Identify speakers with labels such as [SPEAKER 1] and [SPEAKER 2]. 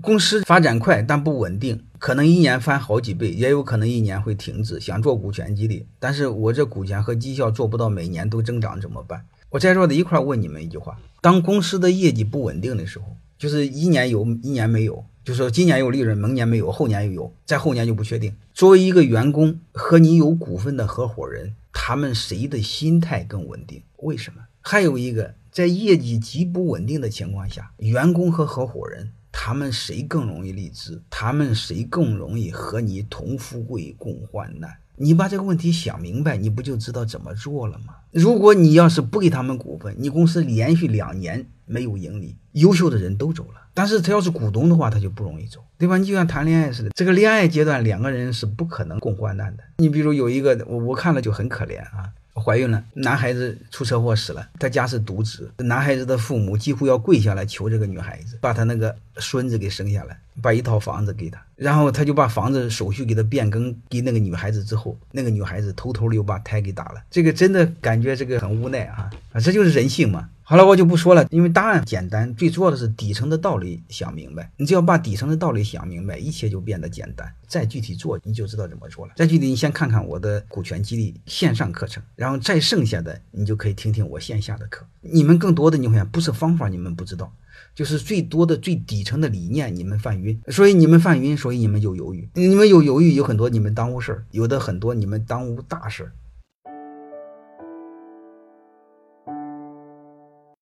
[SPEAKER 1] 公司发展快但不稳定，可能一年翻好几倍，也有可能一年会停止。想做股权激励，但是我这股权和绩效做不到每年都增长怎么办？我在座的一块问你们一句话：当公司的业绩不稳定的时候，就是一年有一年没有，就说今年有利润，明年没有，后年又有，再后年就不确定。作为一个员工和你有股份的合伙人，他们谁的心态更稳定？为什么？还有一个，在业绩极不稳定的情况下，员工和合伙人。他们谁更容易励志？他们谁更容易和你同富贵共患难？你把这个问题想明白，你不就知道怎么做了吗？如果你要是不给他们股份，你公司连续两年没有盈利，优秀的人都走了。但是他要是股东的话，他就不容易走，对吧？你就像谈恋爱似的，这个恋爱阶段两个人是不可能共患难的。你比如有一个，我我看了就很可怜啊。怀孕了，男孩子出车祸死了，他家是独子，男孩子的父母几乎要跪下来求这个女孩子把他那个孙子给生下来，把一套房子给他，然后他就把房子手续给他变更给那个女孩子之后，那个女孩子偷偷的又把胎给打了，这个真的感觉这个很无奈啊啊，这就是人性嘛。好了，我就不说了，因为答案简单，最重要的是底层的道理想明白。你只要把底层的道理想明白，一切就变得简单。再具体做，你就知道怎么做了。再具体，你先看看我的股权激励线上课程，然后再剩下的，你就可以听听我线下的课。你们更多的，你会发现不是方法，你们不知道，就是最多的最底层的理念，你们犯晕，所以你们犯晕，所以你们就犹豫。你们有犹豫，有很多你们耽误事儿，有的很多你们耽误大事儿。